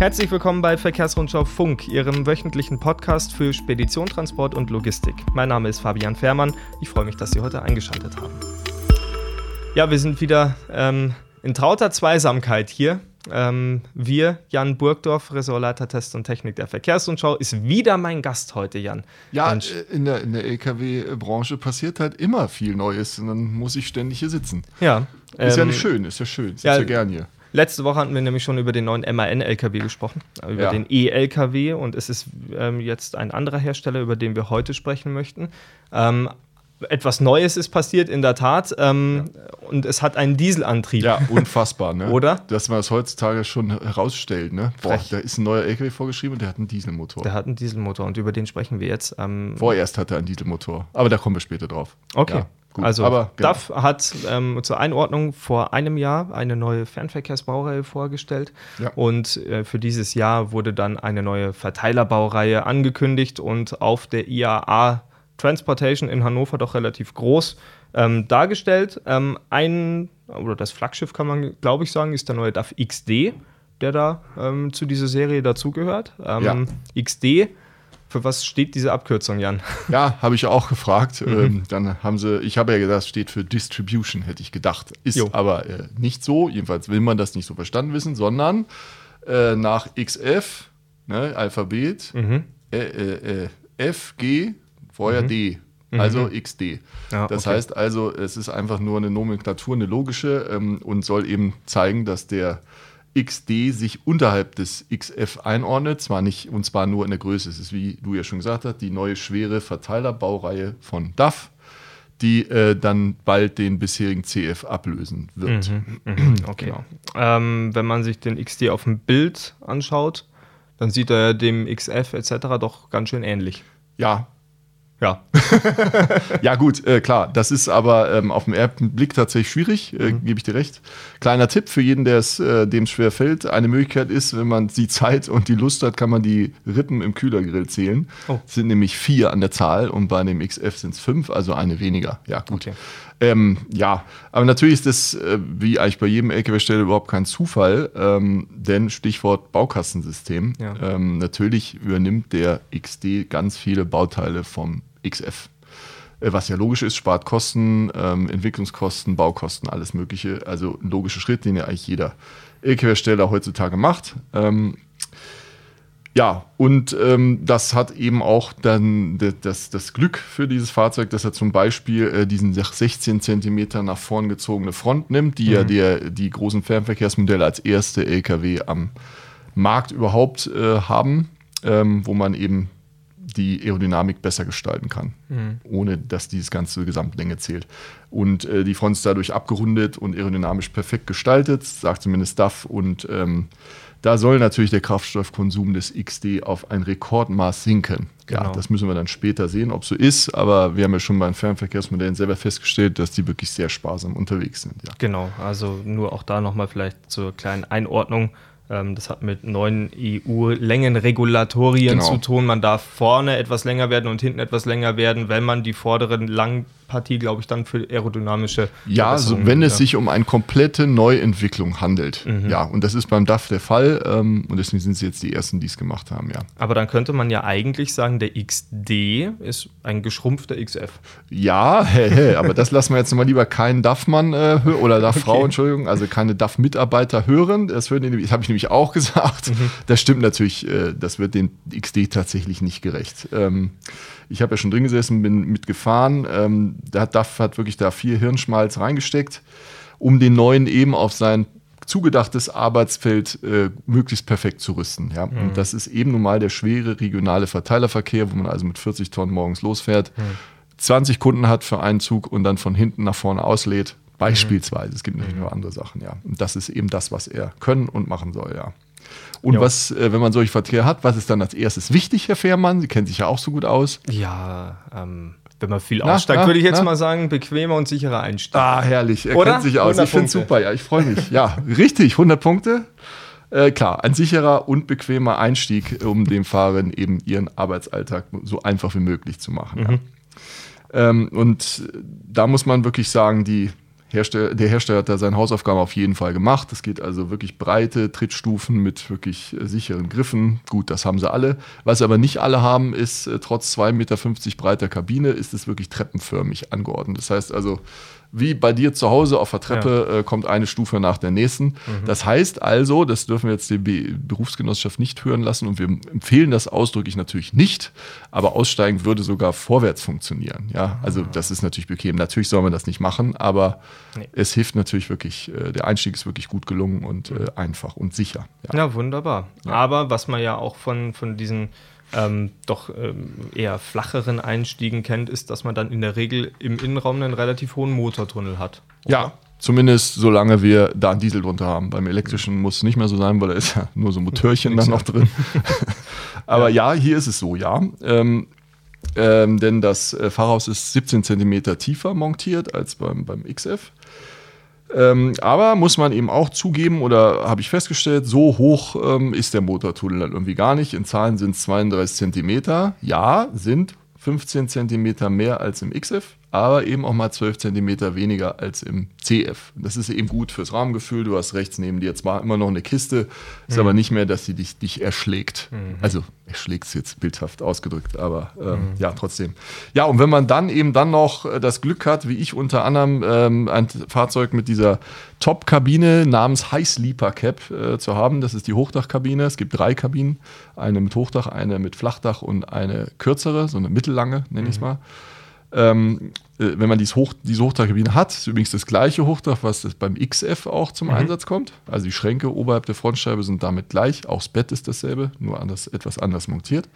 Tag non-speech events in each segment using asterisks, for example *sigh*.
Herzlich willkommen bei Verkehrsrundschau Funk, Ihrem wöchentlichen Podcast für Spedition, Transport und Logistik. Mein Name ist Fabian Fährmann. Ich freue mich, dass Sie heute eingeschaltet haben. Ja, wir sind wieder ähm, in trauter Zweisamkeit hier. Ähm, wir, Jan Burgdorf, Ressortleiter Test und Technik der Verkehrsrundschau, ist wieder mein Gast heute, Jan. Ja, Mensch. Äh, in der, in der LKW-Branche passiert halt immer viel Neues und dann muss ich ständig hier sitzen. Ja. Ist ähm, ja nicht schön, ist ja schön, sitze ja, ja gern hier. Letzte Woche hatten wir nämlich schon über den neuen MAN-LKW gesprochen, über ja. den E-LKW und es ist ähm, jetzt ein anderer Hersteller, über den wir heute sprechen möchten. Ähm, etwas Neues ist passiert, in der Tat. Ähm, ja. Und es hat einen Dieselantrieb. Ja, unfassbar, ne? *laughs* Oder? Dass man das heutzutage schon herausstellt, ne? Boah, da ist ein neuer LKW vorgeschrieben und der hat einen Dieselmotor. Der hat einen Dieselmotor und über den sprechen wir jetzt. Ähm Vorerst hat er einen Dieselmotor, aber da kommen wir später drauf. Okay. Ja. Gut, also aber, genau. DAF hat ähm, zur Einordnung vor einem Jahr eine neue Fernverkehrsbaureihe vorgestellt ja. und äh, für dieses Jahr wurde dann eine neue Verteilerbaureihe angekündigt und auf der IAA Transportation in Hannover doch relativ groß ähm, dargestellt. Ähm, ein oder das Flaggschiff kann man glaube ich sagen ist der neue DAF XD, der da ähm, zu dieser Serie dazugehört. Ähm, ja. XD für was steht diese Abkürzung, Jan? *laughs* Ja, habe ich auch gefragt. Mhm. Ähm, dann haben sie, ich habe ja gedacht, steht für Distribution, hätte ich gedacht. Ist jo. aber äh, nicht so. Jedenfalls will man das nicht so verstanden wissen, sondern äh, nach XF, ne, Alphabet, mhm. äh, F, G, vorher mhm. D. Also mhm. XD. Ja, das okay. heißt also, es ist einfach nur eine Nomenklatur, eine logische ähm, und soll eben zeigen, dass der XD sich unterhalb des XF einordnet, zwar nicht und zwar nur in der Größe. Es ist, wie du ja schon gesagt hast, die neue schwere Verteilerbaureihe von DAF, die äh, dann bald den bisherigen CF ablösen wird. Mhm, mhm, *clears throat* okay. Genau. Ähm, wenn man sich den XD auf dem Bild anschaut, dann sieht er dem XF etc. doch ganz schön ähnlich. Ja, ja. *laughs* ja, gut, äh, klar. Das ist aber ähm, auf den ersten Blick tatsächlich schwierig, äh, mhm. gebe ich dir recht. Kleiner Tipp für jeden, der es äh, dem schwer fällt. Eine Möglichkeit ist, wenn man die Zeit und die Lust hat, kann man die Rippen im Kühlergrill zählen. Oh. Es sind nämlich vier an der Zahl und bei dem XF sind es fünf, also eine weniger. Ja, gut. Okay. Ähm, ja, aber natürlich ist das, äh, wie eigentlich bei jedem LKW-Stelle, überhaupt kein Zufall, ähm, denn Stichwort Baukastensystem. Ja. Ähm, natürlich übernimmt der XD ganz viele Bauteile vom XF. Äh, was ja logisch ist, spart Kosten, ähm, Entwicklungskosten, Baukosten, alles Mögliche. Also ein logischer Schritt, den ja eigentlich jeder LKW-Hersteller heutzutage macht. Ähm, ja, und ähm, das hat eben auch dann das, das Glück für dieses Fahrzeug, dass er zum Beispiel äh, diesen 16 Zentimeter nach vorn gezogene Front nimmt, die mhm. ja der, die großen Fernverkehrsmodelle als erste LKW am Markt überhaupt äh, haben, ähm, wo man eben die Aerodynamik besser gestalten kann, mhm. ohne dass dieses ganze Gesamtlänge zählt. Und äh, die Front ist dadurch abgerundet und aerodynamisch perfekt gestaltet, sagt zumindest DAF. Und ähm, da soll natürlich der Kraftstoffkonsum des XD auf ein Rekordmaß sinken. Genau. Ja, das müssen wir dann später sehen, ob so ist. Aber wir haben ja schon bei den Fernverkehrsmodellen selber festgestellt, dass die wirklich sehr sparsam unterwegs sind. Ja. Genau, also nur auch da nochmal vielleicht zur kleinen Einordnung. Ähm, das hat mit neuen EU-Längenregulatorien genau. zu tun. Man darf vorne etwas länger werden und hinten etwas länger werden, wenn man die vorderen lang Partie, glaube ich, dann für aerodynamische. Ja, also wenn es sich um eine komplette Neuentwicklung handelt. Mhm. Ja, und das ist beim DAF der Fall. Ähm, und deswegen sind sie jetzt die Ersten, die es gemacht haben, ja. Aber dann könnte man ja eigentlich sagen, der XD ist ein geschrumpfter XF. Ja, hä, hä, aber das lassen wir jetzt mal lieber keinen DAF-Mann äh, oder DAF-Frau, okay. Entschuldigung, also keine DAF-Mitarbeiter hören. Das, das habe ich nämlich auch *laughs* gesagt. Mhm. Das stimmt natürlich, äh, das wird den XD tatsächlich nicht gerecht. Ähm, ich habe ja schon drin gesessen, bin mitgefahren. Ähm, da hat DAF hat wirklich da viel Hirnschmalz reingesteckt, um den neuen eben auf sein zugedachtes Arbeitsfeld äh, möglichst perfekt zu rüsten. Ja? Mhm. Und das ist eben nun mal der schwere regionale Verteilerverkehr, wo man also mit 40 Tonnen morgens losfährt, mhm. 20 Kunden hat für einen Zug und dann von hinten nach vorne auslädt. Beispielsweise. Mhm. Es gibt natürlich mhm. noch andere Sachen, ja. Und das ist eben das, was er können und machen soll, ja. Und jo. was, äh, wenn man solche Verkehr hat, was ist dann als erstes wichtig, Herr Fährmann? Sie kennen sich ja auch so gut aus. Ja, ähm, wenn man viel aussteigt, würde ich jetzt na? mal sagen, bequemer und sicherer Einstieg. Ah, herrlich. Er Oder? kennt sich aus. Ich finde es super. Ja, ich freue mich. ja, richtig. 100 Punkte. Äh, klar, ein sicherer und bequemer Einstieg, um dem Fahrern eben ihren Arbeitsalltag so einfach wie möglich zu machen. Mhm. Ja. Ähm, und da muss man wirklich sagen, die Hersteller, der Hersteller hat da seine Hausaufgaben auf jeden Fall gemacht. Es geht also wirklich breite Trittstufen mit wirklich äh, sicheren Griffen. Gut, das haben sie alle. Was aber nicht alle haben, ist äh, trotz 2,50 Meter breiter Kabine, ist es wirklich treppenförmig angeordnet. Das heißt also, wie bei dir zu Hause auf der Treppe ja. äh, kommt eine Stufe nach der nächsten. Mhm. Das heißt also, das dürfen wir jetzt die Be Berufsgenossenschaft nicht hören lassen und wir empfehlen das ausdrücklich natürlich nicht, aber aussteigen würde sogar vorwärts funktionieren. Ja, also das ist natürlich bequem. Natürlich soll man das nicht machen, aber nee. es hilft natürlich wirklich, äh, der Einstieg ist wirklich gut gelungen und äh, einfach und sicher. Ja, ja wunderbar. Ja. Aber was man ja auch von, von diesen ähm, doch ähm, eher flacheren Einstiegen kennt, ist, dass man dann in der Regel im Innenraum einen relativ hohen Motortunnel hat. Oder? Ja, zumindest solange wir da einen Diesel drunter haben. Beim elektrischen muss es nicht mehr so sein, weil da ist ja nur so ein Motörchen *laughs* dann noch drin. *laughs* Aber ja. ja. hier ist es so, ja. Ähm, ähm, denn das äh, Fahrhaus ist 17 cm tiefer montiert als beim, beim XF. Ähm, aber muss man eben auch zugeben, oder habe ich festgestellt, so hoch ähm, ist der Motortunnel dann irgendwie gar nicht. In Zahlen sind es 32 Zentimeter. Ja, sind 15 Zentimeter mehr als im XF aber eben auch mal 12 cm weniger als im CF. Das ist eben gut fürs Rahmengefühl. Du hast rechts neben dir zwar immer noch eine Kiste, ist mhm. aber nicht mehr, dass sie dich, dich erschlägt. Mhm. Also erschlägt es jetzt bildhaft ausgedrückt, aber äh, mhm. ja, trotzdem. Ja, und wenn man dann eben dann noch äh, das Glück hat, wie ich unter anderem ähm, ein Fahrzeug mit dieser Top-Kabine namens High Sleeper Cap äh, zu haben, das ist die Hochdachkabine. Es gibt drei Kabinen, eine mit Hochdach, eine mit Flachdach und eine kürzere, so eine mittellange, nenne ich es mhm. mal. Ähm, äh, wenn man dieses Hoch, diese Hochdachkabine hat, ist übrigens das gleiche Hochdach, was beim XF auch zum mhm. Einsatz kommt. Also die Schränke oberhalb der Frontscheibe sind damit gleich. Auch das Bett ist dasselbe, nur anders, etwas anders montiert.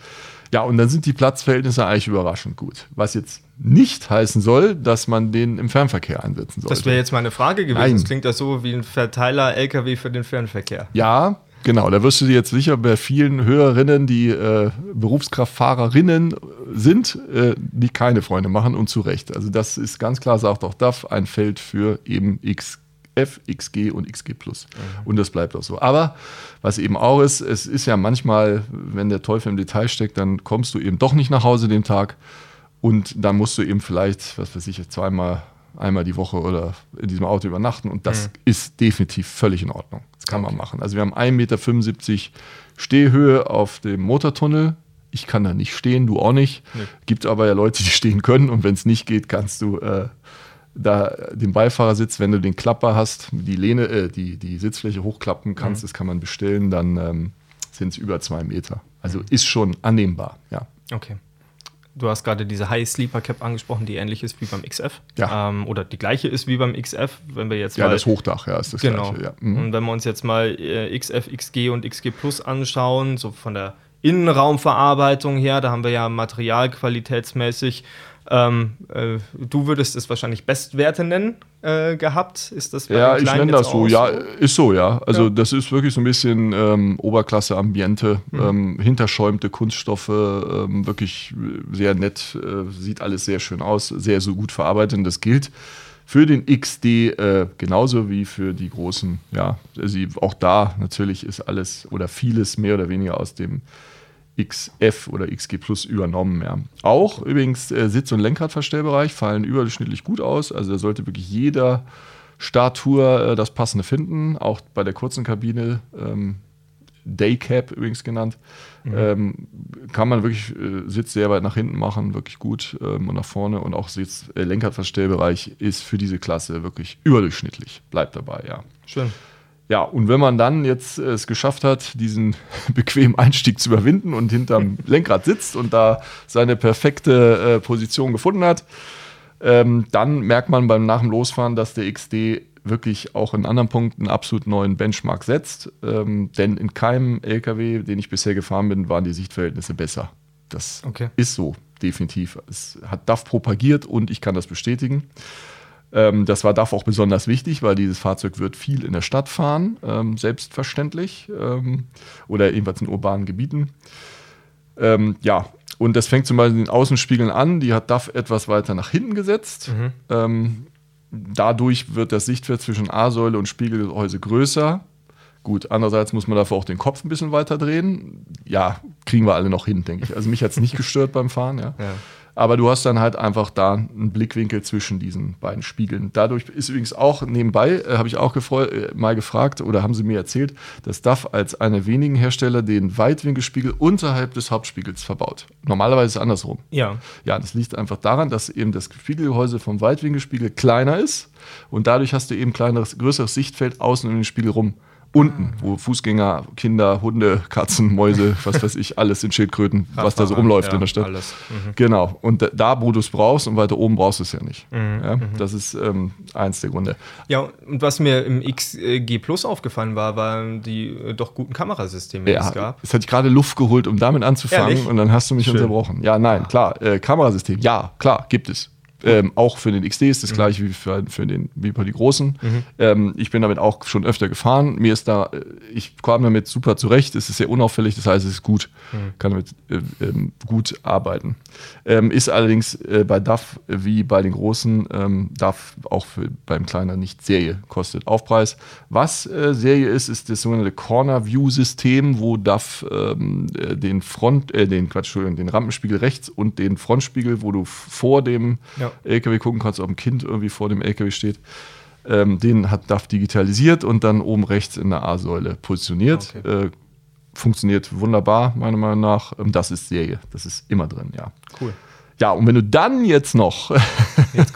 Ja, und dann sind die Platzverhältnisse eigentlich überraschend gut. Was jetzt nicht heißen soll, dass man den im Fernverkehr einsetzen soll. Das wäre jetzt meine Frage gewesen. Nein. Das klingt das so wie ein Verteiler LKW für den Fernverkehr. Ja, Genau, da wirst du dir jetzt sicher bei vielen Hörerinnen, die äh, Berufskraftfahrerinnen sind, äh, die keine Freunde machen und zu Recht. Also das ist ganz klar, sagt auch DAF, ein Feld für eben XF, XG und XG Plus. Mhm. Und das bleibt auch so. Aber was eben auch ist, es ist ja manchmal, wenn der Teufel im Detail steckt, dann kommst du eben doch nicht nach Hause den Tag und dann musst du eben vielleicht, was weiß ich, zweimal einmal die Woche oder in diesem Auto übernachten und das mhm. ist definitiv völlig in Ordnung. Das kann okay. man machen. Also wir haben 1,75 Meter Stehhöhe auf dem Motortunnel. Ich kann da nicht stehen, du auch nicht. Nee. Gibt aber ja Leute, die stehen können und wenn es nicht geht, kannst du äh, da den Beifahrersitz, wenn du den Klapper hast, die Lehne, äh, die, die Sitzfläche hochklappen kannst, mhm. das kann man bestellen, dann ähm, sind es über zwei Meter. Also mhm. ist schon annehmbar, ja. Okay. Du hast gerade diese High Sleeper Cap angesprochen, die ähnlich ist wie beim XF. Ja. Ähm, oder die gleiche ist wie beim XF, wenn wir jetzt Ja, mal, das Hochdach, ja, ist das genau. gleiche. Ja. Mhm. Und wenn wir uns jetzt mal äh, XF, XG und XG Plus anschauen, so von der Innenraumverarbeitung her, da haben wir ja materialqualitätsmäßig ähm, äh, du würdest es wahrscheinlich Bestwerte nennen äh, gehabt. Ist das Ja, ich nenne das so. Ja, ist so, ja. Also ja. das ist wirklich so ein bisschen ähm, Oberklasse-Ambiente, mhm. ähm, hinterschäumte Kunststoffe, ähm, wirklich sehr nett, äh, sieht alles sehr schön aus, sehr so gut verarbeitet. Und das gilt für den XD äh, genauso wie für die großen. Ja, also auch da natürlich ist alles oder vieles mehr oder weniger aus dem XF oder XG Plus übernommen. Ja. Auch übrigens äh, Sitz- und Lenkradverstellbereich fallen überdurchschnittlich gut aus. Also da sollte wirklich jeder Starttour äh, das passende finden. Auch bei der kurzen Kabine, ähm, Daycap übrigens genannt, mhm. ähm, kann man wirklich äh, Sitz sehr weit nach hinten machen, wirklich gut ähm, und nach vorne. Und auch Sitz, äh, Lenkradverstellbereich ist für diese Klasse wirklich überdurchschnittlich. Bleibt dabei, ja. Schön. Ja, und wenn man dann jetzt äh, es geschafft hat, diesen *laughs* bequemen Einstieg zu überwinden und hinterm *laughs* Lenkrad sitzt und da seine perfekte äh, Position gefunden hat, ähm, dann merkt man beim nach dem Losfahren, dass der XD wirklich auch in anderen Punkten einen absolut neuen Benchmark setzt. Ähm, denn in keinem LKW, den ich bisher gefahren bin, waren die Sichtverhältnisse besser. Das okay. ist so, definitiv. Es hat DAF propagiert und ich kann das bestätigen. Ähm, das war DAF auch besonders wichtig, weil dieses Fahrzeug wird viel in der Stadt fahren, ähm, selbstverständlich, ähm, oder jedenfalls in urbanen Gebieten. Ähm, ja, und das fängt zum Beispiel in den Außenspiegeln an, die hat DAF etwas weiter nach hinten gesetzt. Mhm. Ähm, dadurch wird das Sichtfeld zwischen A-Säule und Spiegelgehäuse größer. Gut, andererseits muss man dafür auch den Kopf ein bisschen weiter drehen. Ja, kriegen wir alle noch hin, denke ich. Also mich hat es nicht gestört beim Fahren, ja. ja. Aber du hast dann halt einfach da einen Blickwinkel zwischen diesen beiden Spiegeln. Dadurch ist übrigens auch nebenbei, äh, habe ich auch äh, mal gefragt oder haben sie mir erzählt, dass DAF als einer wenigen Hersteller den Weitwinkelspiegel unterhalb des Hauptspiegels verbaut. Normalerweise ist es andersrum. Ja. Ja, das liegt einfach daran, dass eben das Spiegelgehäuse vom Weitwinkelspiegel kleiner ist und dadurch hast du eben kleineres, größeres Sichtfeld außen um den Spiegel rum unten, wo Fußgänger, Kinder, Hunde, Katzen, Mäuse, *laughs* was weiß ich, alles in Schildkröten, was da so rumläuft ja, in der Stadt. Alles. Mhm. Genau. Und da, wo du es brauchst und weiter oben brauchst du es ja nicht. Mhm. Ja, mhm. das ist ähm, eins der Gründe. Ja, und was mir im XG Plus aufgefallen war, waren die äh, doch guten Kamerasysteme, die es gab. Es hat gerade Luft geholt, um damit anzufangen Ehrlich? und dann hast du mich Schön. unterbrochen. Ja, nein, ja. klar, äh, Kamerasystem, ja, klar, gibt es. Ähm, auch für den XD ist das mhm. gleiche wie für, für, den, wie bei die großen. Mhm. Ähm, ich bin damit auch schon öfter gefahren. Mir ist da, äh, ich komme damit super zurecht. Es ist sehr unauffällig, das heißt, es ist gut. Mhm. Kann damit äh, äh, gut arbeiten. Ähm, ist allerdings äh, bei DAF wie bei den großen, ähm, DAF auch für, beim kleiner nicht Serie, kostet Aufpreis. Was äh, Serie ist, ist das sogenannte Corner View System, wo DAF ähm, äh, den Front, den Quatsch, Entschuldigung, den Rampenspiegel rechts und den Frontspiegel, wo du vor dem ja. LKW gucken kannst, ob ein Kind irgendwie vor dem LKW steht. Ähm, den hat DAF digitalisiert und dann oben rechts in der A-Säule positioniert. Okay. Äh, funktioniert wunderbar, meiner Meinung nach. Ähm, das ist Serie. Das ist immer drin, ja. Cool. Ja, und wenn du dann jetzt noch *laughs* jetzt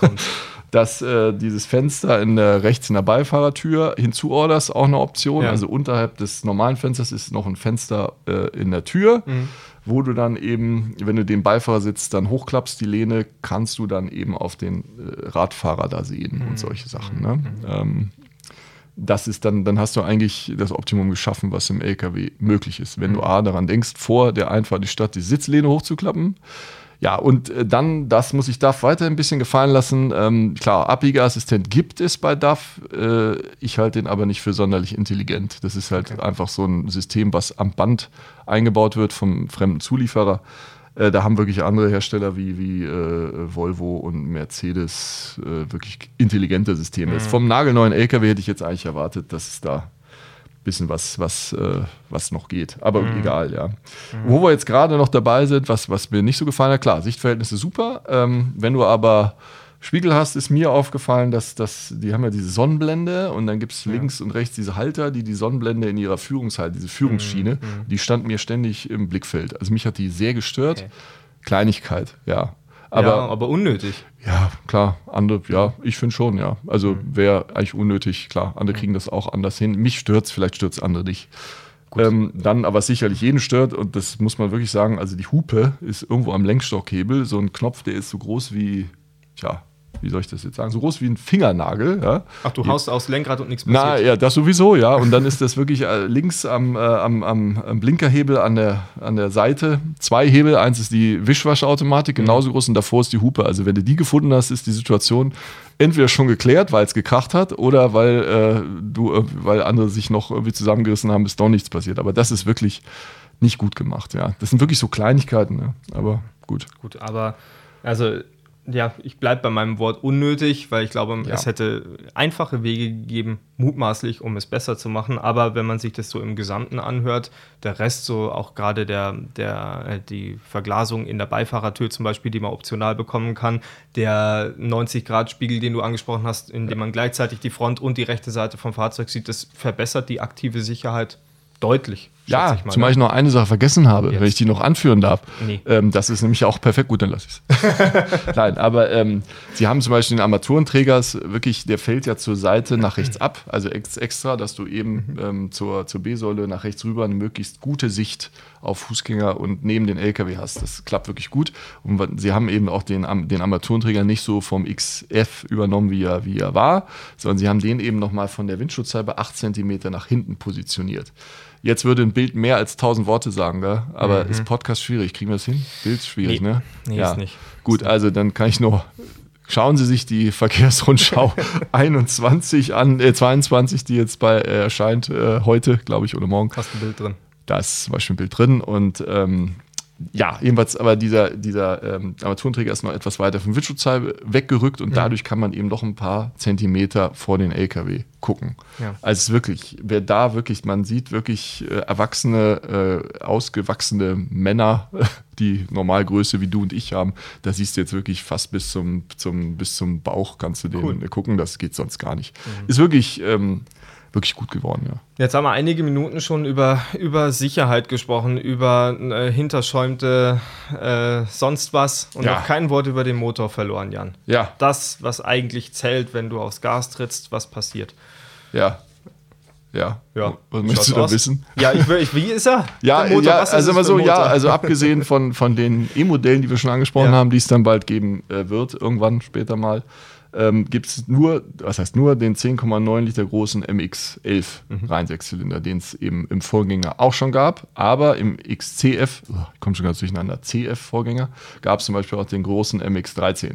dass äh, dieses Fenster in der, rechts in der Beifahrertür hinzuorderst, auch eine Option. Ja. Also unterhalb des normalen Fensters ist noch ein Fenster äh, in der Tür. Mhm wo du dann eben, wenn du den Beifahrersitz dann hochklappst, die Lehne, kannst du dann eben auf den äh, Radfahrer da sehen mhm. und solche Sachen. Ne? Mhm. Ähm, das ist dann, dann hast du eigentlich das Optimum geschaffen, was im LKW möglich ist. Wenn mhm. du A daran denkst, vor der Einfahrt die Stadt die Sitzlehne hochzuklappen, ja, und äh, dann, das muss ich DAF weiter ein bisschen gefallen lassen. Ähm, klar, Abbiegeassistent gibt es bei DAF. Äh, ich halte den aber nicht für sonderlich intelligent. Das ist halt okay. einfach so ein System, was am Band eingebaut wird vom fremden Zulieferer. Äh, da haben wirklich andere Hersteller wie, wie äh, Volvo und Mercedes äh, wirklich intelligente Systeme. Mhm. Vom nagelneuen LKW hätte ich jetzt eigentlich erwartet, dass es da bisschen was, was, äh, was noch geht. Aber mhm. egal, ja. Mhm. Wo wir jetzt gerade noch dabei sind, was, was mir nicht so gefallen hat, klar, Sichtverhältnisse super. Ähm, wenn du aber Spiegel hast, ist mir aufgefallen, dass, dass die haben ja diese Sonnenblende und dann gibt es ja. links und rechts diese Halter, die die Sonnenblende in ihrer Führungshalte, diese Führungsschiene, mhm. mhm. die stand mir ständig im Blickfeld. Also mich hat die sehr gestört. Okay. Kleinigkeit, ja. Aber, ja, aber unnötig. Ja, klar. Andere, ja, ich finde schon, ja. Also mhm. wäre eigentlich unnötig, klar. Andere mhm. kriegen das auch anders hin. Mich stört es, vielleicht stört es andere nicht. Ähm, dann aber sicherlich jeden stört, und das muss man wirklich sagen, also die Hupe ist irgendwo am Lenkstockhebel, so ein Knopf, der ist so groß wie, tja, wie soll ich das jetzt sagen, so groß wie ein Fingernagel. Ja. Ach, du haust aufs Lenkrad und nichts passiert? Na, ja, das sowieso, ja. Und dann ist das wirklich äh, links am, äh, am, am, Blinkerhebel an der, an der Seite zwei Hebel. Eins ist die Wischwaschautomatik, mhm. genauso groß, und davor ist die Hupe. Also wenn du die gefunden hast, ist die Situation entweder schon geklärt, weil es gekracht hat, oder weil, äh, du, weil andere sich noch irgendwie zusammengerissen haben, ist doch nichts passiert. Aber das ist wirklich nicht gut gemacht, ja. Das sind wirklich so Kleinigkeiten, ja. aber gut. Gut, aber also ja, ich bleibe bei meinem Wort unnötig, weil ich glaube, ja. es hätte einfache Wege gegeben, mutmaßlich, um es besser zu machen. Aber wenn man sich das so im Gesamten anhört, der Rest, so auch gerade der, der, äh, die Verglasung in der Beifahrertür zum Beispiel, die man optional bekommen kann, der 90-Grad-Spiegel, den du angesprochen hast, in dem man gleichzeitig die Front und die rechte Seite vom Fahrzeug sieht, das verbessert die aktive Sicherheit deutlich. Ja, mal, zumal ne? ich noch eine Sache vergessen habe, Jetzt. wenn ich die noch anführen darf. Nee. Ähm, das ist nämlich auch perfekt, gut, dann lasse ich es. *laughs* Nein, aber ähm, sie haben zum Beispiel den Armaturenträger, wirklich, der fällt ja zur Seite nach rechts ab, also ex extra, dass du eben mhm. ähm, zur, zur B-Säule nach rechts rüber eine möglichst gute Sicht auf Fußgänger und neben den LKW hast. Das klappt wirklich gut. Und sie haben eben auch den, den Armaturenträger nicht so vom XF übernommen, wie er, wie er war, sondern sie haben den eben nochmal von der Windschutzscheibe 8 cm nach hinten positioniert. Jetzt würde ein Bild mehr als 1000 Worte sagen, gell? aber mhm. ist Podcast schwierig? Kriegen wir das hin? Bild schwierig, nee. ne? Nee, ja. ist nicht. Gut, also dann kann ich nur. Schauen Sie sich die Verkehrsrundschau *laughs* 21 an, äh, 22, die jetzt bei äh, erscheint äh, heute, glaube ich, oder morgen. Hast ein Bild drin. Da ist zum Beispiel ein Bild drin und ähm, ja, jedenfalls, aber dieser, dieser ähm, Armaturenträger ist noch etwas weiter vom Windschutzteil weggerückt und mhm. dadurch kann man eben noch ein paar Zentimeter vor den LKW gucken. Ja. Also wirklich, wer da wirklich, man sieht wirklich äh, erwachsene, äh, ausgewachsene Männer, *laughs* die Normalgröße wie du und ich haben, da siehst du jetzt wirklich fast bis zum, zum, bis zum Bauch kannst du den cool. gucken, das geht sonst gar nicht. Mhm. Ist wirklich, ähm, wirklich gut geworden, ja. Jetzt haben wir einige Minuten schon über, über Sicherheit gesprochen, über äh, hinterschäumte äh, sonst was und ja. noch kein Wort über den Motor verloren, Jan. Ja. Das, was eigentlich zählt, wenn du aufs Gas trittst, was passiert. Ja. Ja. ja. Was möchtest du da wissen? Ja, ich, ich, wie ist er? ja, ja also immer so, ja, also abgesehen von, von den E-Modellen, die wir schon angesprochen ja. haben, die es dann bald geben äh, wird, irgendwann später mal ähm, gibt es nur, was heißt nur, den 10,9 Liter großen MX-11 mhm. Reinsechszylinder, den es eben im Vorgänger auch schon gab. Aber im XCF, oh, kommt schon ganz durcheinander, CF-Vorgänger, gab es zum Beispiel auch den großen MX-13.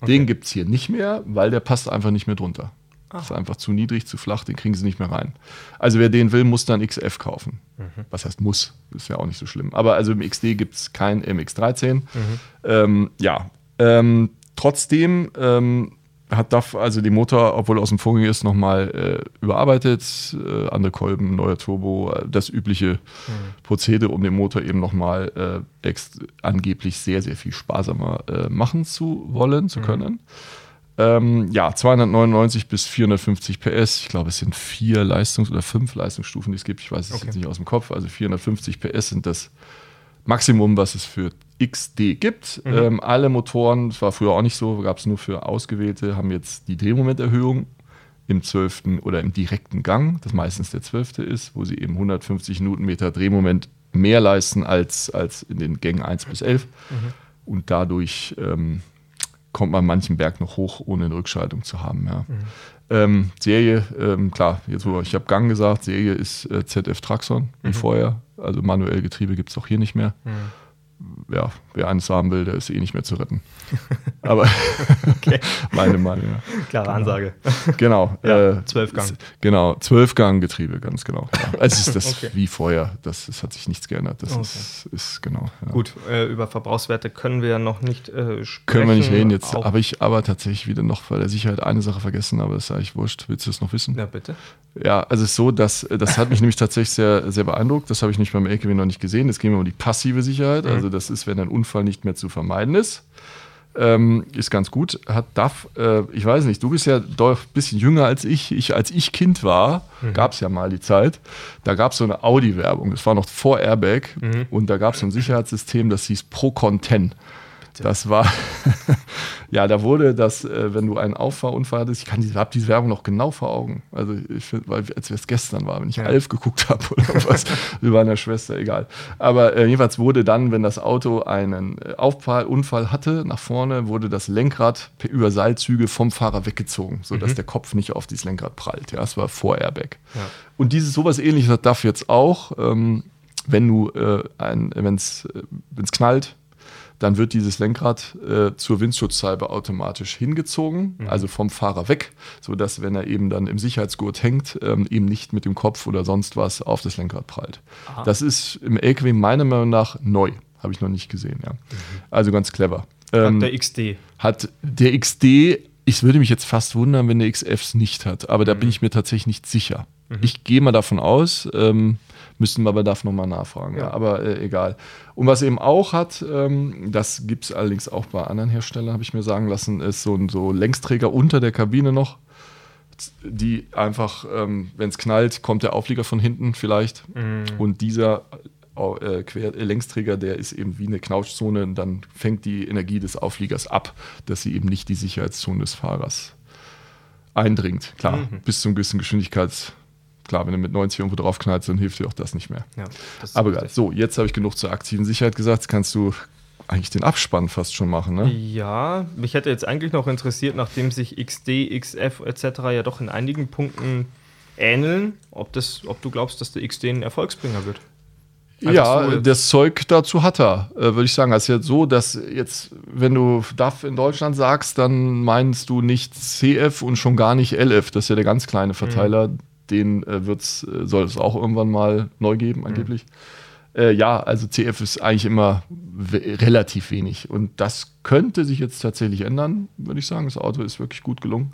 Okay. Den gibt es hier nicht mehr, weil der passt einfach nicht mehr drunter. Ach. Ist einfach zu niedrig, zu flach, den kriegen sie nicht mehr rein. Also wer den will, muss dann XF kaufen. Mhm. Was heißt muss? Ist ja auch nicht so schlimm. Aber also im XD gibt es kein MX13. Mhm. Ähm, ja. Ähm, trotzdem ähm, hat DAF also den Motor, obwohl er aus dem Vorgänger ist, nochmal äh, überarbeitet. Äh, andere Kolben, neuer Turbo, äh, das übliche mhm. Prozedere, um den Motor eben nochmal äh, angeblich sehr, sehr viel sparsamer äh, machen zu wollen, zu mhm. können. Ähm, ja, 299 bis 450 PS. Ich glaube, es sind vier Leistungs- oder fünf Leistungsstufen, die es gibt. Ich weiß es okay. jetzt nicht aus dem Kopf. Also 450 PS sind das Maximum, was es für XD gibt. Mhm. Ähm, alle Motoren, das war früher auch nicht so, gab es nur für Ausgewählte, haben jetzt die Drehmomenterhöhung im 12. oder im direkten Gang, das meistens der 12. ist, wo sie eben 150 Newtonmeter Drehmoment mehr leisten als, als in den Gängen 1 bis 11. Mhm. Und dadurch ähm, kommt man manchen Berg noch hoch, ohne eine Rückschaltung zu haben. Ja. Mhm. Ähm, Serie, ähm, klar, jetzt wo ich habe Gang gesagt, Serie ist äh, ZF Traxon wie mhm. vorher. Also manuell Getriebe gibt es auch hier nicht mehr. Ja, wer eines haben will, der ist eh nicht mehr zu retten. *laughs* Aber *laughs* meine Meinung, ja. Klare genau. Ansage. Genau. *laughs* Ja, äh, Zwölfgang. Genau, Zwölfgang-Getriebe, ganz genau. Ja. Also ist das okay. wie vorher, das, das, hat sich nichts geändert. Das okay. ist, ist, genau. Ja. Gut, äh, über Verbrauchswerte können wir ja noch nicht äh, sprechen. Können wir nicht reden. Jetzt habe ich aber tatsächlich wieder noch bei der Sicherheit eine Sache vergessen, aber das ist eigentlich wurscht. Willst du das noch wissen? Ja, bitte. Ja, also es ist so, dass das hat mich nämlich tatsächlich sehr, sehr beeindruckt. Das habe ich nicht beim LKW noch nicht gesehen. Es geht mir um die passive Sicherheit. Mhm. Also das ist, wenn ein Unfall nicht mehr zu vermeiden ist. Ähm, ist ganz gut. Hat DAF, äh, ich weiß nicht, du bist ja doch ein bisschen jünger als ich. ich als ich Kind war, mhm. gab es ja mal die Zeit, da gab es so eine Audi-Werbung. Das war noch vor Airbag mhm. und da gab es so ein Sicherheitssystem, das hieß Procon 10. Das war, *laughs* ja, da wurde das, äh, wenn du einen Auffahrunfall hattest, ich, ich habe diese Werbung noch genau vor Augen. Also, ich finde, als wäre es gestern war, wenn ich ja. Alf geguckt habe oder *laughs* was, über einer Schwester, egal. Aber äh, jedenfalls wurde dann, wenn das Auto einen äh, Auffahrunfall hatte, nach vorne, wurde das Lenkrad per, über Seilzüge vom Fahrer weggezogen, sodass mhm. der Kopf nicht auf dieses Lenkrad prallt. Ja, das war vor Airbag. Ja. Und dieses sowas ähnliches DAF jetzt auch. Ähm, wenn du äh, wenn es äh, knallt, dann wird dieses Lenkrad äh, zur Windschutzscheibe automatisch hingezogen, mhm. also vom Fahrer weg, sodass, wenn er eben dann im Sicherheitsgurt hängt, ähm, eben nicht mit dem Kopf oder sonst was auf das Lenkrad prallt. Aha. Das ist im LKW meiner Meinung nach neu. Habe ich noch nicht gesehen, ja. Mhm. Also ganz clever. Ähm, hat der XD. Hat der XD, ich würde mich jetzt fast wundern, wenn der XF es nicht hat, aber mhm. da bin ich mir tatsächlich nicht sicher. Mhm. Ich gehe mal davon aus, ähm, Müssten wir aber dafür nochmal nachfragen. Ja. ja aber äh, egal. Und was eben auch hat, ähm, das gibt es allerdings auch bei anderen Herstellern, habe ich mir sagen lassen, ist so ein so Längsträger unter der Kabine noch die einfach, ähm, wenn es knallt, kommt der Auflieger von hinten vielleicht. Mhm. Und dieser äh, Quer äh, Längsträger, der ist eben wie eine Knautschzone und dann fängt die Energie des Aufliegers ab, dass sie eben nicht die Sicherheitszone des Fahrers eindringt. Klar, mhm. bis zu einem gewissen Geschwindigkeits klar, wenn du mit 90 irgendwo drauf knallst, dann hilft dir auch das nicht mehr. Ja, Aber egal. So, jetzt habe ich genug zur aktiven Sicherheit gesagt. Jetzt kannst du eigentlich den Abspann fast schon machen, ne? Ja, mich hätte jetzt eigentlich noch interessiert, nachdem sich XD, XF etc. ja doch in einigen Punkten ähneln, ob, das, ob du glaubst, dass der XD ein Erfolgsbringer wird. Einfach ja, so das Zeug dazu hat er, äh, würde ich sagen. Es ist jetzt so, dass jetzt, wenn du DAF in Deutschland sagst, dann meinst du nicht CF und schon gar nicht LF. Das ist ja der ganz kleine Verteiler. Mhm den äh, wird's, äh, soll es auch irgendwann mal neu geben, mhm. angeblich. Mhm. Äh, ja, also CF ist eigentlich immer relativ wenig. Und das könnte sich jetzt tatsächlich ändern, würde ich sagen. Das Auto ist wirklich gut gelungen.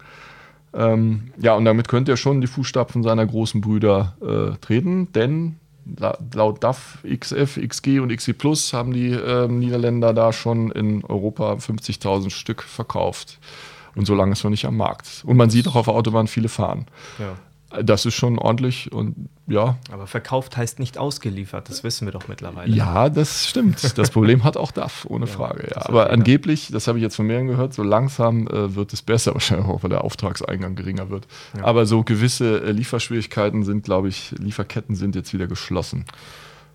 Ähm, ja, und damit könnte er schon die Fußstapfen seiner großen Brüder äh, treten, denn laut DAF, XF, XG und XG Plus haben die äh, Niederländer da schon in Europa 50.000 Stück verkauft. Und so lange ist noch nicht am Markt. Und man sieht auch auf der Autobahn viele fahren. Ja. Das ist schon ordentlich und ja. Aber verkauft heißt nicht ausgeliefert, das wissen wir doch mittlerweile. Ja, das stimmt. Das Problem hat auch DAF, ohne *laughs* ja, Frage. Ja. Aber angeblich, das habe ich jetzt von mehreren gehört, so langsam äh, wird es besser, wahrscheinlich auch, weil der Auftragseingang geringer wird. Ja. Aber so gewisse äh, Lieferschwierigkeiten sind, glaube ich, Lieferketten sind jetzt wieder geschlossen.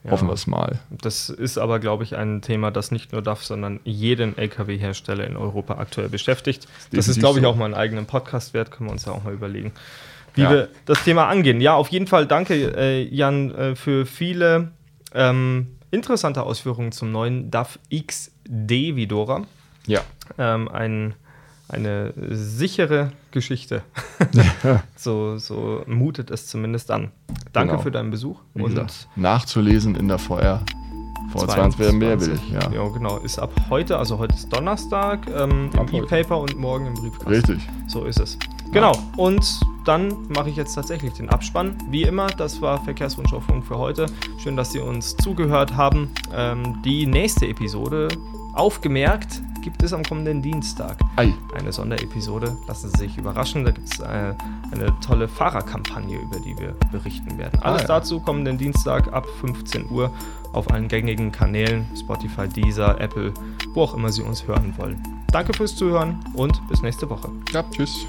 Hoffen wir es mal. Das ist aber, glaube ich, ein Thema, das nicht nur DAF, sondern jeden Lkw-Hersteller in Europa aktuell beschäftigt. Das, das ist, glaube ich, auch mal einen eigenen Podcast wert, können wir uns ja auch mal überlegen wie ja. wir das Thema angehen. Ja, auf jeden Fall danke, äh, Jan, äh, für viele ähm, interessante Ausführungen zum neuen DAF XD Vidora. Ja. Ähm, ein, eine sichere Geschichte. *laughs* so, so mutet es zumindest an. Danke genau. für deinen Besuch. und nachzulesen in der VR. Vor 20 werden mehr will, ja. Ja, genau. Ist ab heute, also heute ist Donnerstag, ähm, im E-Paper und morgen im Briefkasten. Richtig. So ist es. Genau. Und dann mache ich jetzt tatsächlich den Abspann. Wie immer, das war Verkehrswunsch für heute. Schön, dass Sie uns zugehört haben. Ähm, die nächste Episode, aufgemerkt, gibt es am kommenden Dienstag. Ei. Eine Sonderepisode. Lassen Sie sich überraschen. Da gibt es eine, äh, eine, tolle Fahrerkampagne, über die wir berichten werden. Alles ah, ja. dazu kommenden Dienstag ab 15 Uhr auf allen gängigen Kanälen, Spotify, Deezer, Apple, wo auch immer Sie uns hören wollen. Danke fürs Zuhören und bis nächste Woche. Ja, tschüss.